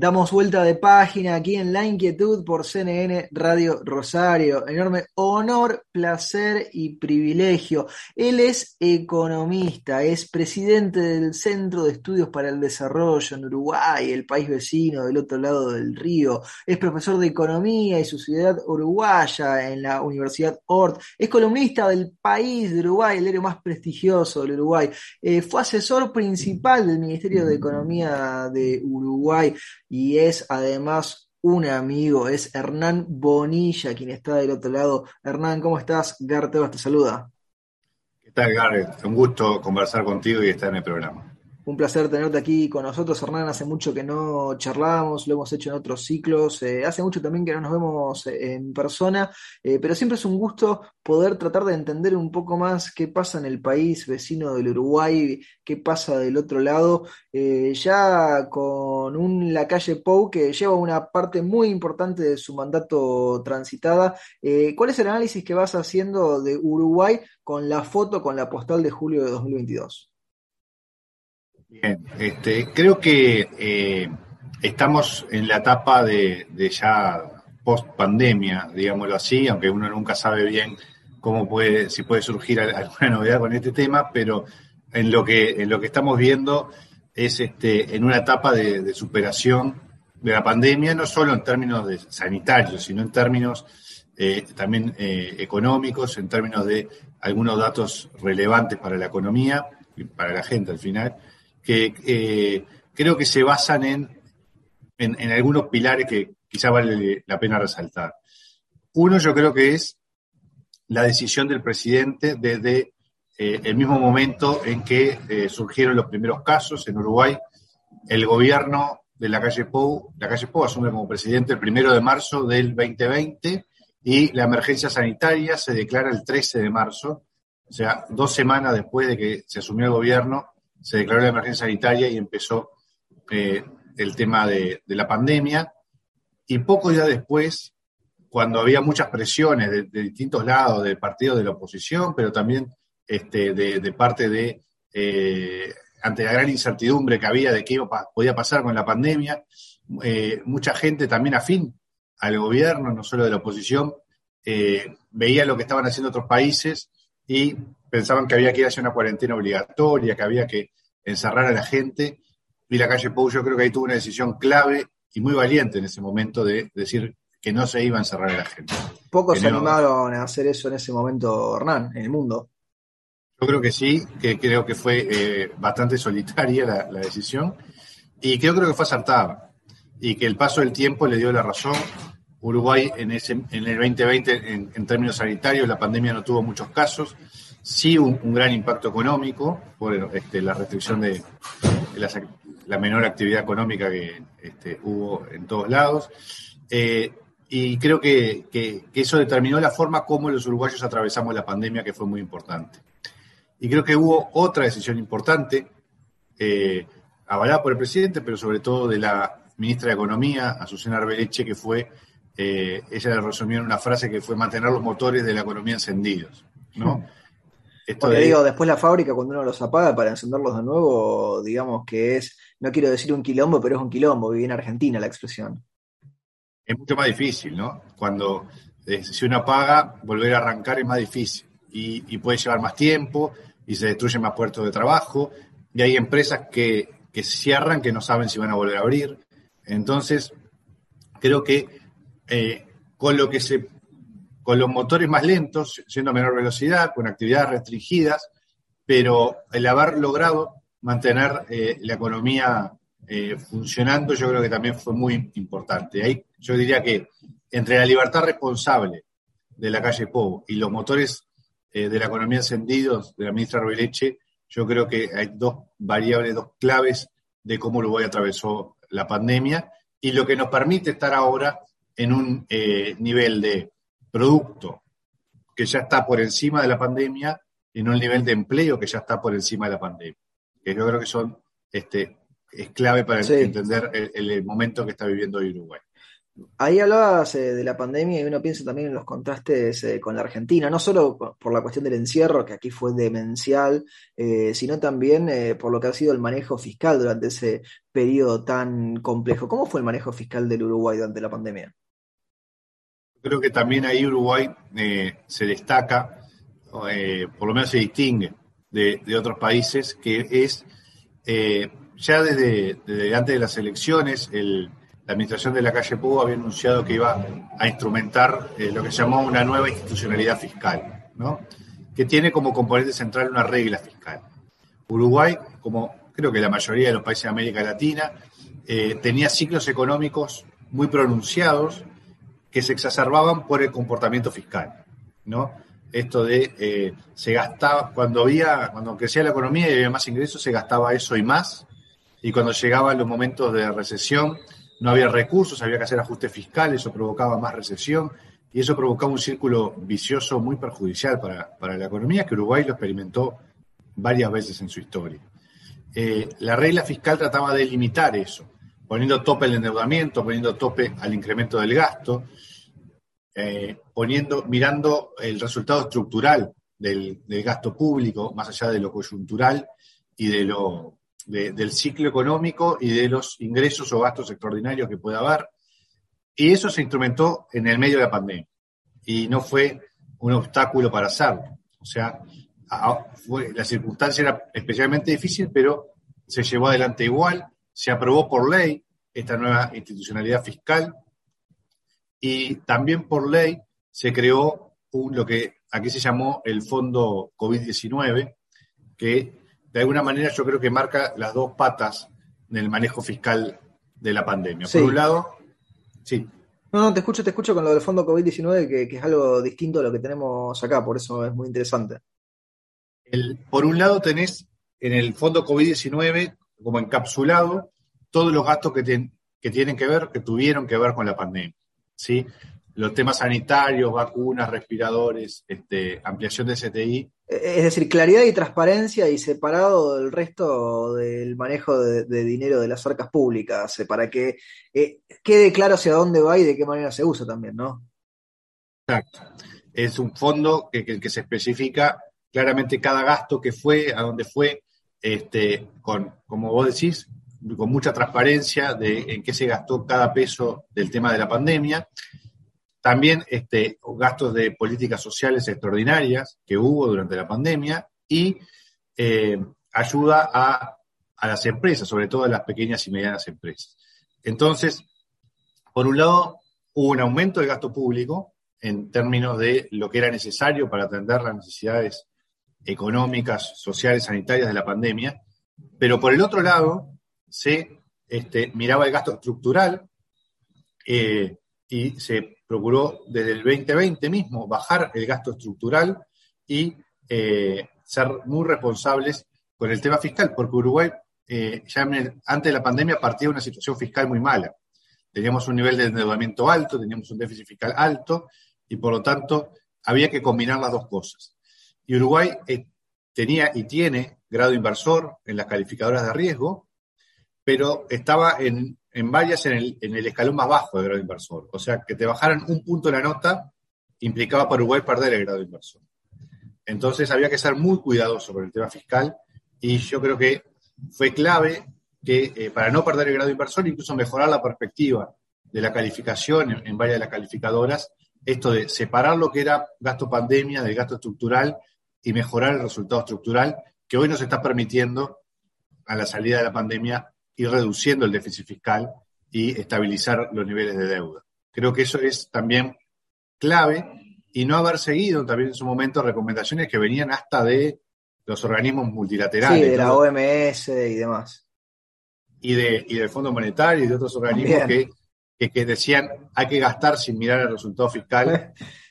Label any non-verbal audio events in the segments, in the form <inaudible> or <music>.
Damos vuelta de página aquí en La Inquietud por CNN Radio Rosario. Enorme honor, placer y privilegio. Él es economista, es presidente del Centro de Estudios para el Desarrollo en Uruguay, el país vecino del otro lado del río. Es profesor de Economía y Sociedad Uruguaya en la Universidad Ort. Es columnista del País de Uruguay, el diario más prestigioso del Uruguay. Eh, fue asesor principal del Ministerio de Economía de Uruguay y es además un amigo, es Hernán Bonilla quien está del otro lado. Hernán, ¿cómo estás? Gartebas te saluda. ¿Qué tal, Garrett? Un gusto conversar contigo y estar en el programa. Un placer tenerte aquí con nosotros, Hernán. Hace mucho que no charlamos, lo hemos hecho en otros ciclos. Eh, hace mucho también que no nos vemos eh, en persona, eh, pero siempre es un gusto poder tratar de entender un poco más qué pasa en el país vecino del Uruguay, qué pasa del otro lado. ya con un Lacalle Pou que lleva una parte muy importante de su mandato transitada. ¿Cuál es el análisis que vas haciendo de Uruguay con la foto, con la postal de julio de 2022? Bien, este, creo que eh, estamos en la etapa de, ya post pandemia, digámoslo así, aunque uno nunca sabe bien cómo puede, si puede surgir alguna novedad con este tema, pero en lo que, en lo que estamos viendo es este, en una etapa de, superación de la pandemia, no solo en términos de sanitarios, sino en términos eh, también eh, económicos, en términos de algunos datos relevantes para la economía y para la gente al final que eh, creo que se basan en, en, algunos pilares que quizá vale la pena resaltar. Uno yo creo que es la decisión del presidente desde eh, el mismo momento en que eh, surgieron los primeros casos en Uruguay. El gobierno de la calle Pou, la calle Pou asume como presidente el primero de marzo del 2020 y la emergencia sanitaria se declara el 13 de marzo, o sea, dos semanas después de que se asumió el gobierno, se declaró la emergencia sanitaria y empezó eh, el tema de, la pandemia. Y pocos días después, cuando había muchas presiones de, distintos lados, de partidos de la oposición, pero también este, de, parte de, eh, ante la gran incertidumbre que había de qué podía pasar con la pandemia, eh, mucha gente también afín al gobierno, no solo de la oposición, veía lo que estaban haciendo otros países y pensaban que había que ir hacia una cuarentena obligatoria, que había que encerrar a la gente. Y la calle Pou yo creo que ahí tuvo una decisión clave y muy valiente en ese momento de decir que no se iba a encerrar a la gente. Pocos se animaron a hacer eso en ese momento, Hernán, en el mundo. Yo creo que sí, que creo que fue eh, bastante solitaria la, decisión y creo, creo que fue acertada y que el paso del tiempo le dio la razón. Uruguay en, ese, en el 2020, en, términos sanitarios, la pandemia no tuvo muchos casos sí un, gran impacto económico por este, la restricción de, la, menor actividad económica que este, hubo en todos lados. Eh, y creo que, eso determinó la forma como los uruguayos atravesamos la pandemia, que fue muy importante. Y creo que hubo otra decisión importante, eh, avalada por el presidente, pero sobre todo de la ministra de Economía, Azucena Arbeleche, que fue, eh, ella le resumió en una frase que fue mantener los motores de la economía encendidos. ¿no? Porque digo, después la fábrica, cuando uno los apaga para encenderlos de nuevo, digamos que es, no quiero decir un quilombo, pero es un quilombo, viví en Argentina la expresión. Es mucho más difícil, ¿no? Cuando eh, si uno apaga, volver a arrancar es más difícil y, puede llevar más tiempo y se destruyen más puertos de trabajo y hay empresas que, que cierran que no saben si van a volver a abrir. Entonces, creo que eh, con lo que se con los motores más lentos, siendo a menor velocidad, con actividades restringidas, pero el haber logrado mantener eh, la economía eh, funcionando, yo creo que también fue muy importante. Ahí yo diría que entre la libertad responsable de la calle Pou y los motores eh, de la economía encendidos de la ministra Rubileche, yo creo que hay dos variables, dos claves de cómo Uruguay atravesó la pandemia y lo que nos permite estar ahora en un nivel de producto que ya está por encima de la pandemia y en un nivel de empleo que ya está por encima de la pandemia. Que yo creo que son este, es clave para entender el, momento que está viviendo Uruguay. Ahí hablabas eh, de la pandemia y uno piensa también en los contrastes eh, con la Argentina, no solo por la cuestión del encierro, que aquí fue demencial, eh, sino también por lo que ha sido el manejo fiscal durante ese periodo tan complejo. ¿Cómo fue el manejo fiscal del Uruguay durante la pandemia? Creo que también ahí Uruguay se destaca, por lo menos se distingue de, otros países, que es ya desde, antes de las elecciones, el la administración de la calle Pugo había anunciado que iba a instrumentar eh, lo que se llamó una nueva institucionalidad fiscal, ¿no? que tiene como componente central una regla fiscal. Uruguay, como creo que la mayoría de los países de América Latina, eh, tenía ciclos económicos muy pronunciados que se exacerbaban por el comportamiento fiscal. ¿no? Esto de eh, se gastaba, cuando había, cuando crecía la economía y había más ingresos, se gastaba eso y más, y cuando llegaban los momentos de recesión, no había recursos, había que hacer ajustes fiscales, eso provocaba más recesión y eso provocaba un círculo vicioso muy perjudicial para, la economía que Uruguay lo experimentó varias veces en su historia. Eh, la regla fiscal trataba de limitar eso, poniendo tope al endeudamiento, poniendo tope al incremento del gasto, eh, poniendo, mirando el resultado estructural del, gasto público, más allá de lo coyuntural y de lo del ciclo económico y de los ingresos o gastos extraordinarios que pueda haber. Y eso se instrumentó en el medio de la pandemia y no fue un obstáculo para hacerlo. O sea, la circunstancia era especialmente difícil, pero se llevó adelante igual, se aprobó por ley esta nueva institucionalidad fiscal y también por ley se creó un, lo que aquí se llamó el Fondo COVID-19, que de alguna manera yo creo que marca las dos patas del manejo fiscal de la pandemia. Por un lado, sí. No, no, te escucho, te escucho con lo del fondo COVID-19, que, es algo distinto a lo que tenemos acá, por eso es muy interesante. por un lado tenés en el fondo COVID-19 como encapsulado todos los gastos que, que tienen que ver, que tuvieron que ver con la pandemia. ¿sí? Los temas sanitarios, vacunas, respiradores, este, ampliación de CTI, es decir, claridad y transparencia y separado del resto del manejo de, dinero de las arcas públicas, eh, para que eh, quede claro hacia dónde va y de qué manera se usa también, ¿no? Exacto. Es un fondo que, que, se especifica claramente cada gasto que fue, a dónde fue, este, con, como vos decís, con mucha transparencia de en qué se gastó cada peso del tema de la pandemia. También este, gastos de políticas sociales extraordinarias que hubo durante la pandemia y eh, ayuda a, las empresas, sobre todo a las pequeñas y medianas empresas. Entonces, por un lado, hubo un aumento del gasto público en términos de lo que era necesario para atender las necesidades económicas, sociales, sanitarias de la pandemia, pero por el otro lado, se este, miraba el gasto estructural eh, y se procuró desde el 2020 mismo bajar el gasto estructural y eh, ser muy responsables con el tema fiscal, porque Uruguay eh, ya antes de la pandemia partía de una situación fiscal muy mala. Teníamos un nivel de endeudamiento alto, teníamos un déficit fiscal alto y por lo tanto había que combinar las dos cosas. Y Uruguay eh, tenía y tiene grado inversor en las calificadoras de riesgo, pero estaba en en varias en el, en el escalón más bajo de grado inversor. O sea, que te bajaran un punto la nota implicaba para Uruguay perder el grado inversor. Entonces había que ser muy cuidadoso con el tema fiscal y yo creo que fue clave que eh, para no perder el grado inversor, incluso mejorar la perspectiva de la calificación en, en, varias de las calificadoras, esto de separar lo que era gasto pandemia del gasto estructural y mejorar el resultado estructural que hoy nos está permitiendo a la salida de la pandemia ir reduciendo el déficit fiscal y estabilizar los niveles de deuda. Creo que eso es también clave y no haber seguido también en su momento recomendaciones que venían hasta de los organismos multilaterales. Sí, de la OMS y demás. Y, de, y del Fondo Monetario y de otros organismos que, que, decían hay que gastar sin mirar el resultado fiscal, <laughs>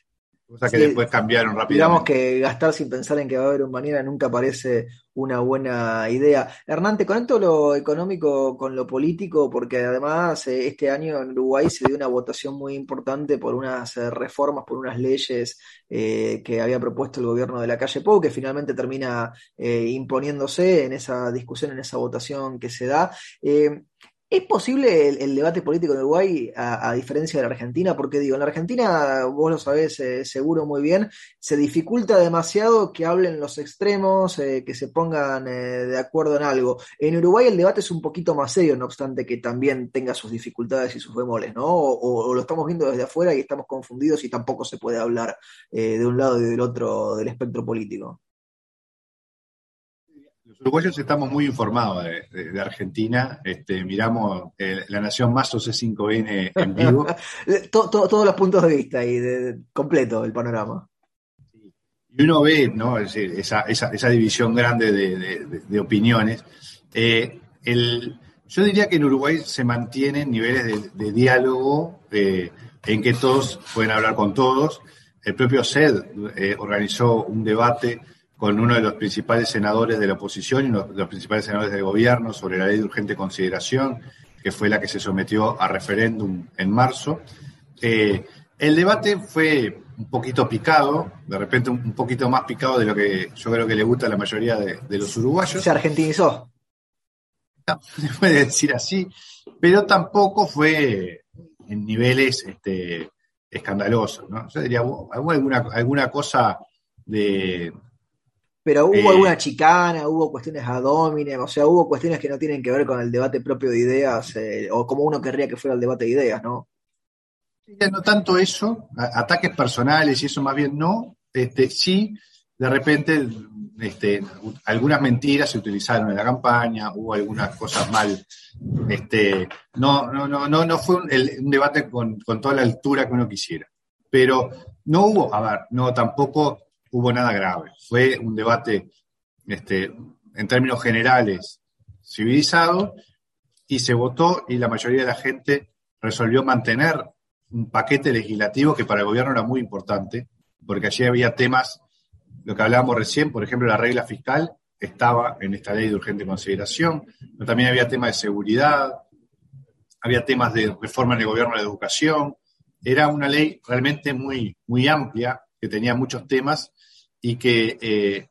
cosa que después cambiaron rápidamente. Digamos que gastar sin pensar en que va a haber un mañana nunca parece una buena idea. Hernán, te conecto lo económico con lo político, porque además eh, este año en Uruguay se dio una votación muy importante por unas eh, reformas, por unas leyes eh, que había propuesto el gobierno de la calle Pou, que finalmente termina imponiéndose en esa discusión, en esa votación que se da. ¿Es posible el, debate político en Uruguay a, diferencia de la Argentina? Porque digo, en la Argentina, vos lo sabés eh, seguro muy bien, se dificulta demasiado que hablen los extremos, eh, que se pongan eh, de acuerdo en algo. En Uruguay el debate es un poquito más serio, no obstante que también tenga sus dificultades y sus bemoles, ¿no? O, lo estamos viendo desde afuera y estamos confundidos y tampoco se puede hablar de un lado y del otro del espectro político. Los uruguayos estamos muy informados de, Argentina. Este, miramos eh, La Nación Más o C5N en vivo. <laughs> todos los puntos de vista y de, completo el panorama. Y uno ve ¿no? esa, esa, división grande de, opiniones. Eh, el, yo diría que en Uruguay se mantienen niveles de, diálogo eh, en que todos pueden hablar con todos. El propio SED organizó un debate con uno de los principales senadores de la oposición y uno de los principales senadores del gobierno sobre la ley de urgente consideración, que fue la que se sometió a referéndum en marzo. Eh, el debate fue un poquito picado, de repente un, poquito más picado de lo que yo creo que le gusta a la mayoría de, los uruguayos. Se argentinizó. No, <laughs> se puede decir así, pero tampoco fue en niveles este, escandalosos. ¿no? Yo diría, hubo alguna, alguna cosa de, pero hubo eh, alguna chicana, hubo cuestiones ad hominem, o sea, hubo cuestiones que no tienen que ver con el debate propio de ideas, eh, o como uno querría que fuera el debate de ideas, ¿no? No tanto eso, ataques personales y eso más bien no, este, sí, de repente este, algunas mentiras se utilizaron en la campaña, hubo algunas cosas mal, este, no, no, no, no, no fue un, un debate con, con toda la altura que uno quisiera, pero no hubo, a ver, no tampoco hubo nada grave. Fue un debate, este, en términos generales, civilizado y se votó y la mayoría de la gente resolvió mantener un paquete legislativo que para el gobierno era muy importante, porque allí había temas, lo que hablábamos recién, por ejemplo, la regla fiscal estaba en esta ley de urgente consideración, pero también había temas de seguridad, había temas de reforma en el gobierno de educación, era una ley realmente muy, muy amplia, que tenía muchos temas y que eh,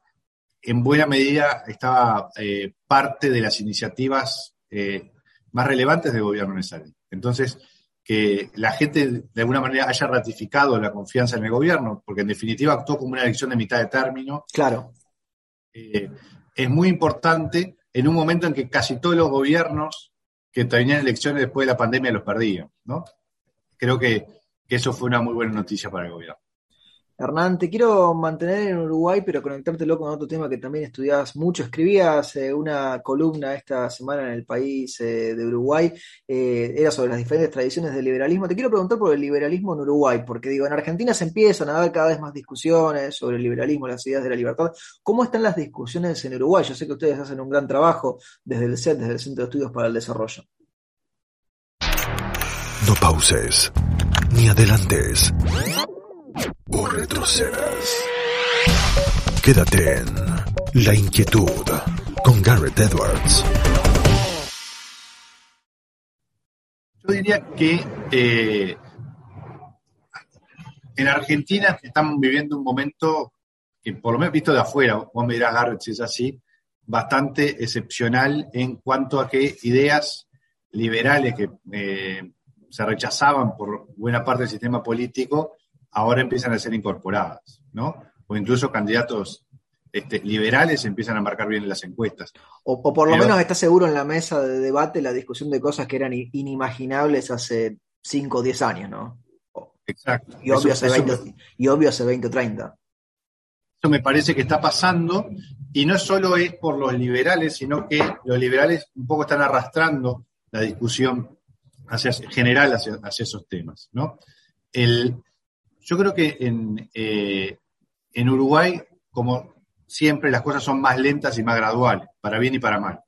en buena medida estaba eh, parte de las iniciativas eh, más relevantes del gobierno en esa ley. Entonces, que la gente de alguna manera haya ratificado la confianza en el gobierno, porque en definitiva actuó como una elección de mitad de término. Claro. es muy importante en un momento en que casi todos los gobiernos que tenían elecciones después de la pandemia los perdían, ¿no? Creo que eso fue una muy buena noticia para el gobierno. Hernán, te quiero mantener en Uruguay, pero conectártelo con otro tema que también estudiabas mucho. Escribías eh, una columna esta semana en el país eh, de Uruguay, eh, era sobre las diferentes tradiciones del liberalismo. Te quiero preguntar por el liberalismo en Uruguay, porque digo, en Argentina se empiezan a dar cada vez más discusiones sobre el liberalismo, las ideas de la libertad. ¿Cómo están las discusiones en Uruguay? Yo sé que ustedes hacen un gran trabajo desde el CET, desde el Centro de Estudios para el Desarrollo. No pauses, ni adelantes o retrocedas. Quédate en La Inquietud con Garrett Edwards. Yo diría que eh, en Argentina estamos viviendo un momento que por lo menos visto de afuera, vos me dirás Garrett si es así, bastante excepcional en cuanto a que ideas liberales que eh, se rechazaban por buena parte del sistema político ahora empiezan a ser incorporadas, ¿no? O incluso candidatos este, liberales empiezan a marcar bien en las encuestas. O, por lo menos está seguro en la mesa de debate la discusión de cosas que eran inimaginables hace 5 o 10 años, ¿no? Exacto. Y obvio, hace 20, y obvio hace 20 o 30. Eso me parece que está pasando y no solo es por los liberales, sino que los liberales un poco están arrastrando la discusión hacia, general hacia, hacia esos temas, ¿no? El, yo creo que eh, en, Uruguay, como siempre, las cosas son más lentas y más graduales, para bien y para mal.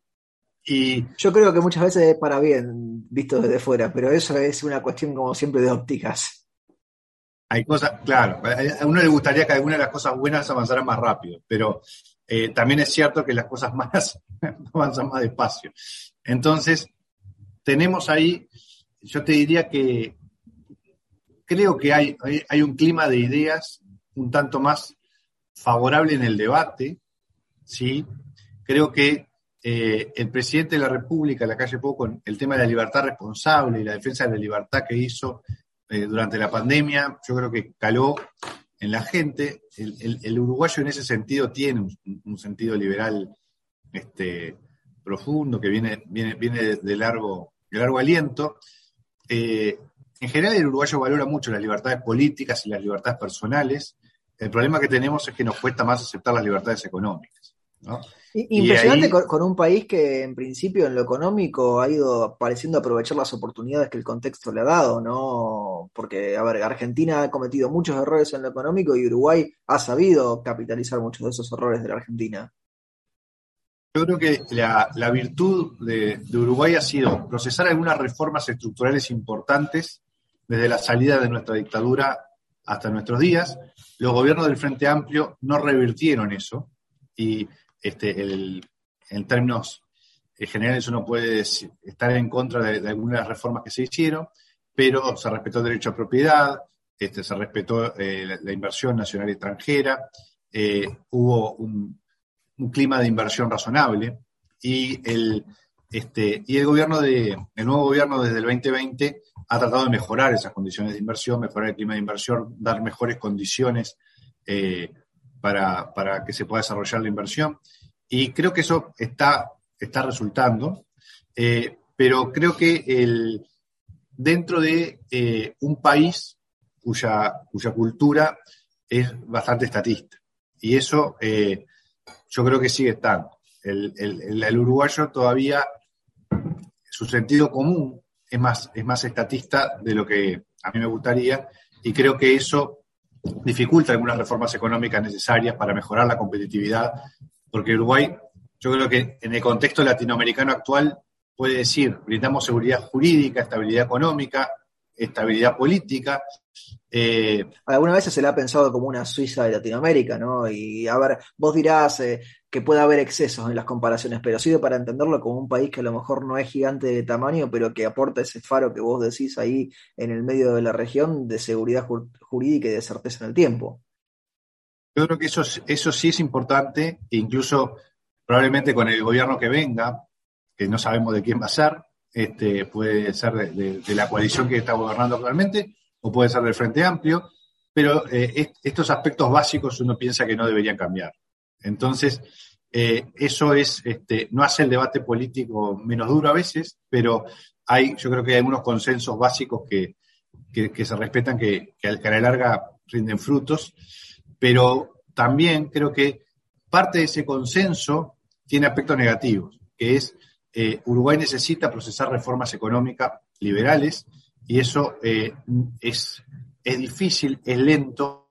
Y yo creo que muchas veces es para bien, visto desde fuera, pero eso es una cuestión como siempre de ópticas. Hay cosas, claro, a uno le gustaría que algunas de las cosas buenas avanzaran más rápido, pero eh, también es cierto que las cosas malas <laughs> avanzan más despacio. Entonces, tenemos ahí, yo te diría que creo que hay, hay, un clima de ideas un tanto más favorable en el debate, ¿sí? Creo que eh, el presidente de la República, la calle Poco, con el tema de la libertad responsable y la defensa de la libertad que hizo eh, durante la pandemia, yo creo que caló en la gente. El, uruguayo en ese sentido tiene un, sentido liberal este, profundo que viene, viene, viene de, largo, de largo aliento. Eh, en general el uruguayo valora mucho las libertades políticas y las libertades personales. El problema que tenemos es que nos cuesta más aceptar las libertades económicas. ¿no? Impresionante con, un país que en principio en lo económico ha ido pareciendo aprovechar las oportunidades que el contexto le ha dado, ¿no? Porque, a ver, Argentina ha cometido muchos errores en lo económico y Uruguay ha sabido capitalizar muchos de esos errores de la Argentina. Yo creo que la, virtud de, Uruguay ha sido procesar algunas reformas estructurales importantes desde la salida de nuestra dictadura hasta nuestros días. Los gobiernos del Frente Amplio no revirtieron eso y este, en términos generales uno puede estar en contra de, algunas reformas que se hicieron, pero se respetó el derecho a propiedad, este, se respetó eh, la, inversión nacional y extranjera, eh, hubo un, clima de inversión razonable y el, este, y el gobierno de, el nuevo gobierno desde el 2020 ha tratado de mejorar esas condiciones de inversión, mejorar el clima de inversión, dar mejores condiciones eh, para, para, que se pueda desarrollar la inversión. Y creo que eso está, está resultando, eh, pero creo que el, dentro de eh, un país cuya, cuya cultura es bastante estatista. Y eso yo creo que sigue estando. El, el, el, uruguayo todavía, su sentido común es más, es más estatista de lo que a mí me gustaría, y creo que eso dificulta algunas reformas económicas necesarias para mejorar la competitividad, porque Uruguay, yo creo que en el contexto latinoamericano actual puede decir, brindamos seguridad jurídica, estabilidad económica, estabilidad política. Eh, Algunas veces se le ha pensado como una Suiza de Latinoamérica, ¿no? Y a ver, vos dirás eh, que puede haber excesos en las comparaciones, pero sirve para entenderlo como un país que a lo mejor no es gigante de tamaño, pero que aporta ese faro que vos decís ahí en el medio de la región de seguridad jurídica y de certeza en el tiempo. Yo creo que eso, eso sí es importante, e incluso probablemente con el gobierno que venga, que no sabemos de quién va a ser, este, puede ser de, la coalición que está gobernando actualmente o puede ser del Frente Amplio, pero eh, estos aspectos básicos uno piensa que no deberían cambiar. Entonces, eh, eso es, este, no hace el debate político menos duro a veces, pero hay, yo creo que hay algunos consensos básicos que, se respetan, que, que, a la larga rinden frutos, pero también creo que parte de ese consenso tiene aspectos negativos, que es eh, Uruguay necesita procesar reformas económicas liberales y eso eh, es, es difícil, es lento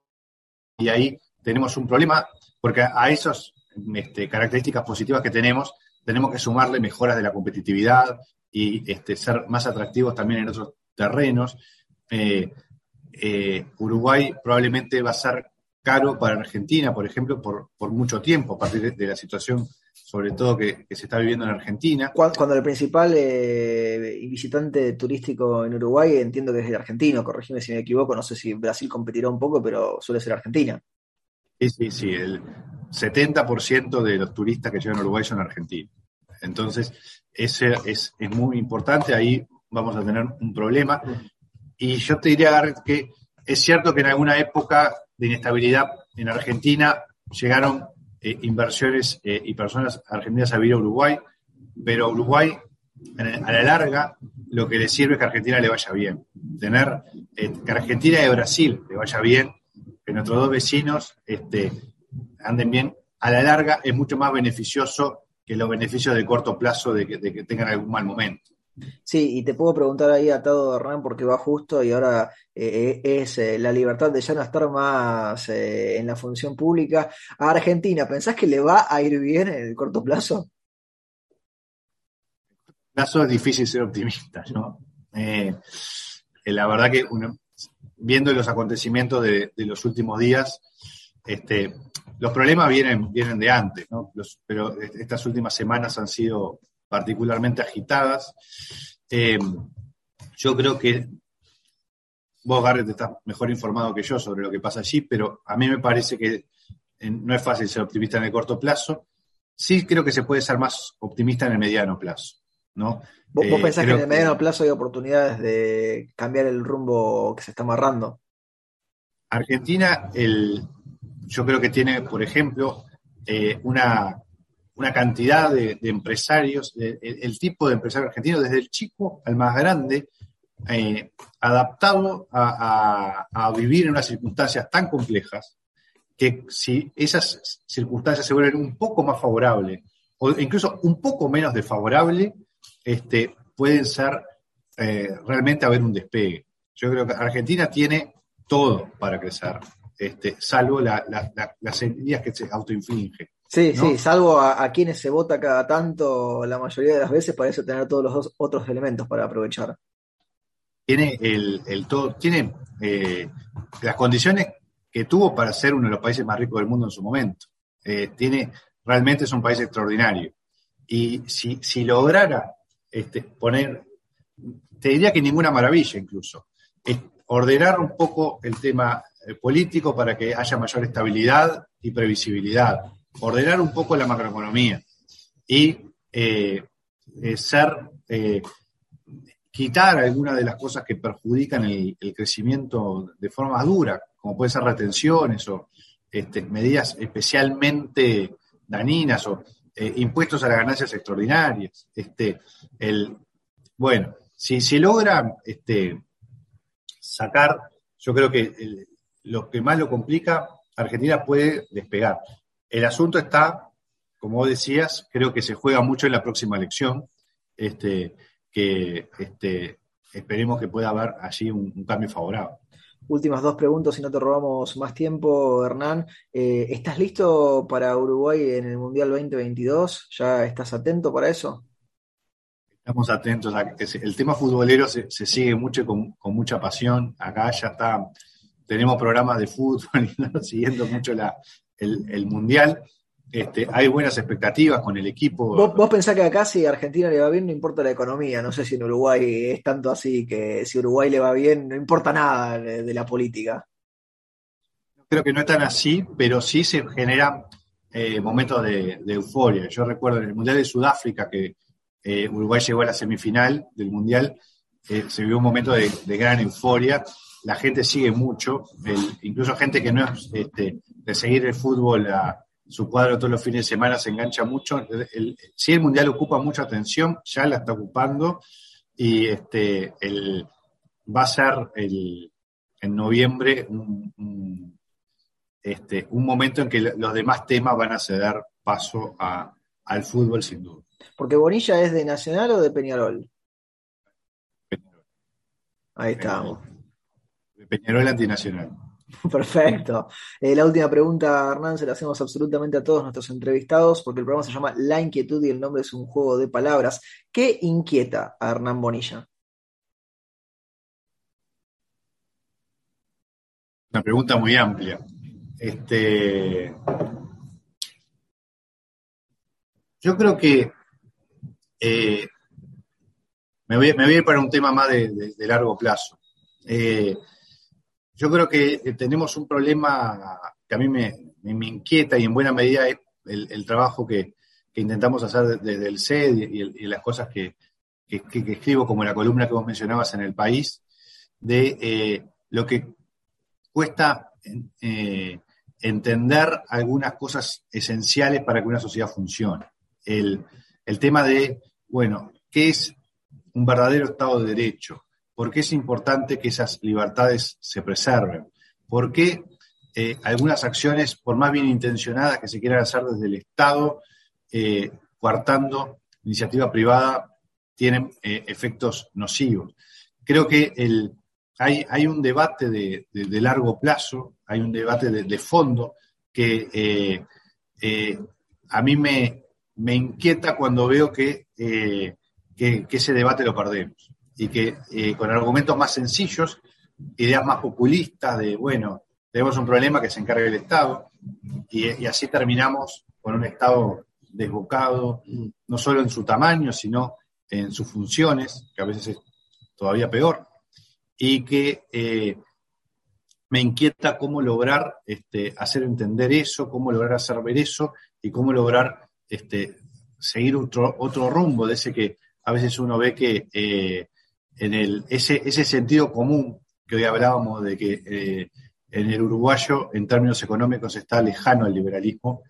y ahí tenemos un problema porque a esas este, características positivas que tenemos tenemos que sumarle mejoras de la competitividad y este, ser más atractivos también en otros terrenos. Eh, Uruguay probablemente va a ser caro para Argentina, por ejemplo, por, por mucho tiempo, a partir de la situación sobre todo que, se está viviendo en Argentina. Cuando, el principal eh, visitante turístico en Uruguay, entiendo que es el argentino, corregime si me equivoco, no sé si Brasil competirá un poco, pero suele ser Argentina. Sí, sí, sí, el 70% de los turistas que llegan a Uruguay son argentinos. Entonces, ese es, es muy importante, ahí vamos a tener un problema. Y yo te diría, que es cierto que en alguna época de inestabilidad en Argentina llegaron eh, inversiones eh, y personas argentinas a vivir a Uruguay, pero a Uruguay, a la larga, lo que le sirve es que a Argentina le vaya bien. Tener eh, que Argentina y Brasil le vaya bien, que nuestros dos vecinos este, anden bien, a la larga es mucho más beneficioso que los beneficios de corto plazo de que, de que tengan algún mal momento. Sí, y te puedo preguntar ahí atado Hernán porque va justo y ahora eh, eh, es eh, la libertad de ya no estar más en la función pública. A Argentina, ¿pensás que le va a ir bien en el corto plazo? Plazo es difícil ser optimista, ¿no? la verdad que viendo los acontecimientos de, los últimos días, este, los problemas vienen, vienen de antes, ¿no? pero estas últimas semanas han sido particularmente agitadas. Eh, yo creo que vos, Garrett, estás mejor informado que yo sobre lo que pasa allí, pero a mí me parece que no es fácil ser optimista en el corto plazo. Sí creo que se puede ser más optimista en el mediano plazo. ¿no? ¿Vos, eh, pensás que en el mediano plazo hay oportunidades de cambiar el rumbo que se está amarrando? Argentina, el, yo creo que tiene, por ejemplo, eh, una, cantidad de, empresarios, el, tipo de empresario argentino, desde el chico al más grande, eh, adaptado a, vivir en unas circunstancias tan complejas, que si esas circunstancias se vuelven un poco más favorables, o incluso un poco menos desfavorables, este, pueden ser eh, realmente haber un despegue. Yo creo que Argentina tiene todo para crecer, este, salvo las heridas que se autoinflige. Sí, sí, salvo a, quienes se vota cada tanto, la mayoría de las veces parece tener todos los otros elementos para aprovechar. Tiene el, todo, tiene eh, las condiciones que tuvo para ser uno de los países más ricos del mundo en su momento. Eh, tiene, realmente es un país extraordinario. Y si, si lograra este, poner, te diría que ninguna maravilla incluso, es ordenar un poco el tema eh, político para que haya mayor estabilidad y previsibilidad, ordenar un poco la macroeconomía y eh, eh, ser, quitar algunas de las cosas que perjudican el, crecimiento de forma dura, como pueden ser retenciones o este, medidas especialmente dañinas o impuestos a las ganancias extraordinarias. Este, el, bueno, si se logra este, sacar, yo creo que lo que más lo complica, Argentina puede despegar. El asunto está, como vos decías, creo que se juega mucho en la próxima elección, este, que este, esperemos que pueda haber allí un, cambio favorable. Últimas dos preguntas, si no te robamos más tiempo, Hernán. Eh, ¿Estás listo para Uruguay en el Mundial 2022? ¿Ya estás atento para eso? Estamos atentos. A, el tema futbolero se, sigue mucho con, mucha pasión. Acá ya está, tenemos programas de fútbol <laughs> y siguiendo mucho el, mundial. Este, hay buenas expectativas con el equipo. ¿Vos, pensás que acá si Argentina le va bien no importa la economía, no sé si en Uruguay es tanto así que si Uruguay le va bien no importa nada de, la política. Creo que no es tan así, pero sí se generan eh, momentos de, euforia. Yo recuerdo en el Mundial de Sudáfrica que eh, Uruguay llegó a la semifinal del Mundial, eh, se vio un momento de, gran euforia, la gente sigue mucho, incluso gente que no es este, de seguir el fútbol a su cuadro todos los fines de semana se engancha mucho. El, si el Mundial ocupa mucha atención, ya la está ocupando y este, el, va a ser el, en noviembre un, este, un momento en que los demás temas van a ceder paso al fútbol sin duda. Porque Bonilla es de Nacional o de Peñarol. Ahí estamos. Peñarol antinacional. <laughs> Perfecto. Eh, la última pregunta, Hernán, se la hacemos absolutamente a todos nuestros entrevistados, porque el programa se llama La Inquietud y el nombre es un juego de palabras. ¿Qué inquieta a Hernán Bonilla? Una pregunta muy amplia. Este, yo creo que eh, me, voy, a ir para un tema más de, largo plazo. Eh, yo creo que tenemos un problema que a mí me, inquieta y en buena medida es el, trabajo que, intentamos hacer desde el SED y, las cosas que, escribo, como la columna que vos mencionabas en el país, de eh, lo que cuesta entender algunas cosas esenciales para que una sociedad funcione. El tema de bueno, ¿qué es un verdadero Estado de Derecho? ¿Por qué es importante que esas libertades se preserven? ¿Por qué eh, algunas acciones, por más bien intencionadas que se quieran hacer desde el Estado, eh, coartando iniciativa privada, tienen eh, efectos nocivos? Creo que hay, un debate de, largo plazo, hay un debate de, fondo que a mí me, inquieta cuando veo eh, que, ese debate lo perdemos y que eh, con argumentos más sencillos, ideas más populistas de, bueno, tenemos un problema que se encargue el Estado, y, así terminamos con un Estado desbocado, no solo en su tamaño, sino en sus funciones, que a veces es todavía peor, y que eh, me inquieta cómo lograr este, hacer entender eso, cómo lograr hacer ver eso y cómo lograr este, seguir otro, otro rumbo de ese que a veces uno ve que eh, en el, ese, ese sentido común que hoy hablábamos de que eh, en el uruguayo, en términos económicos, está lejano al liberalismo,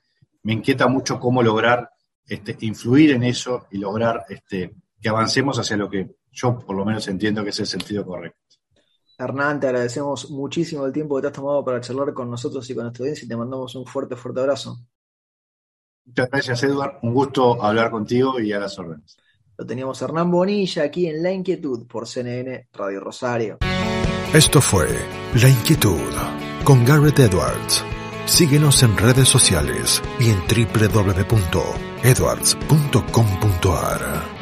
me inquieta mucho cómo lograr este, influir en eso y lograr este, que avancemos hacia lo que yo por lo menos entiendo que es el sentido correcto. Hernán, te agradecemos muchísimo el tiempo que te has tomado para charlar con nosotros y con nuestra audiencia y te mandamos un fuerte, fuerte abrazo. Muchas gracias, Edward. Un gusto hablar contigo y a las órdenes. Lo teníamos Hernán Bonilla aquí en La Inquietud por CNN Radio Rosario. Esto fue La Inquietud con Garrett Edwards. Síguenos en redes sociales y en www.edwards.com.ar.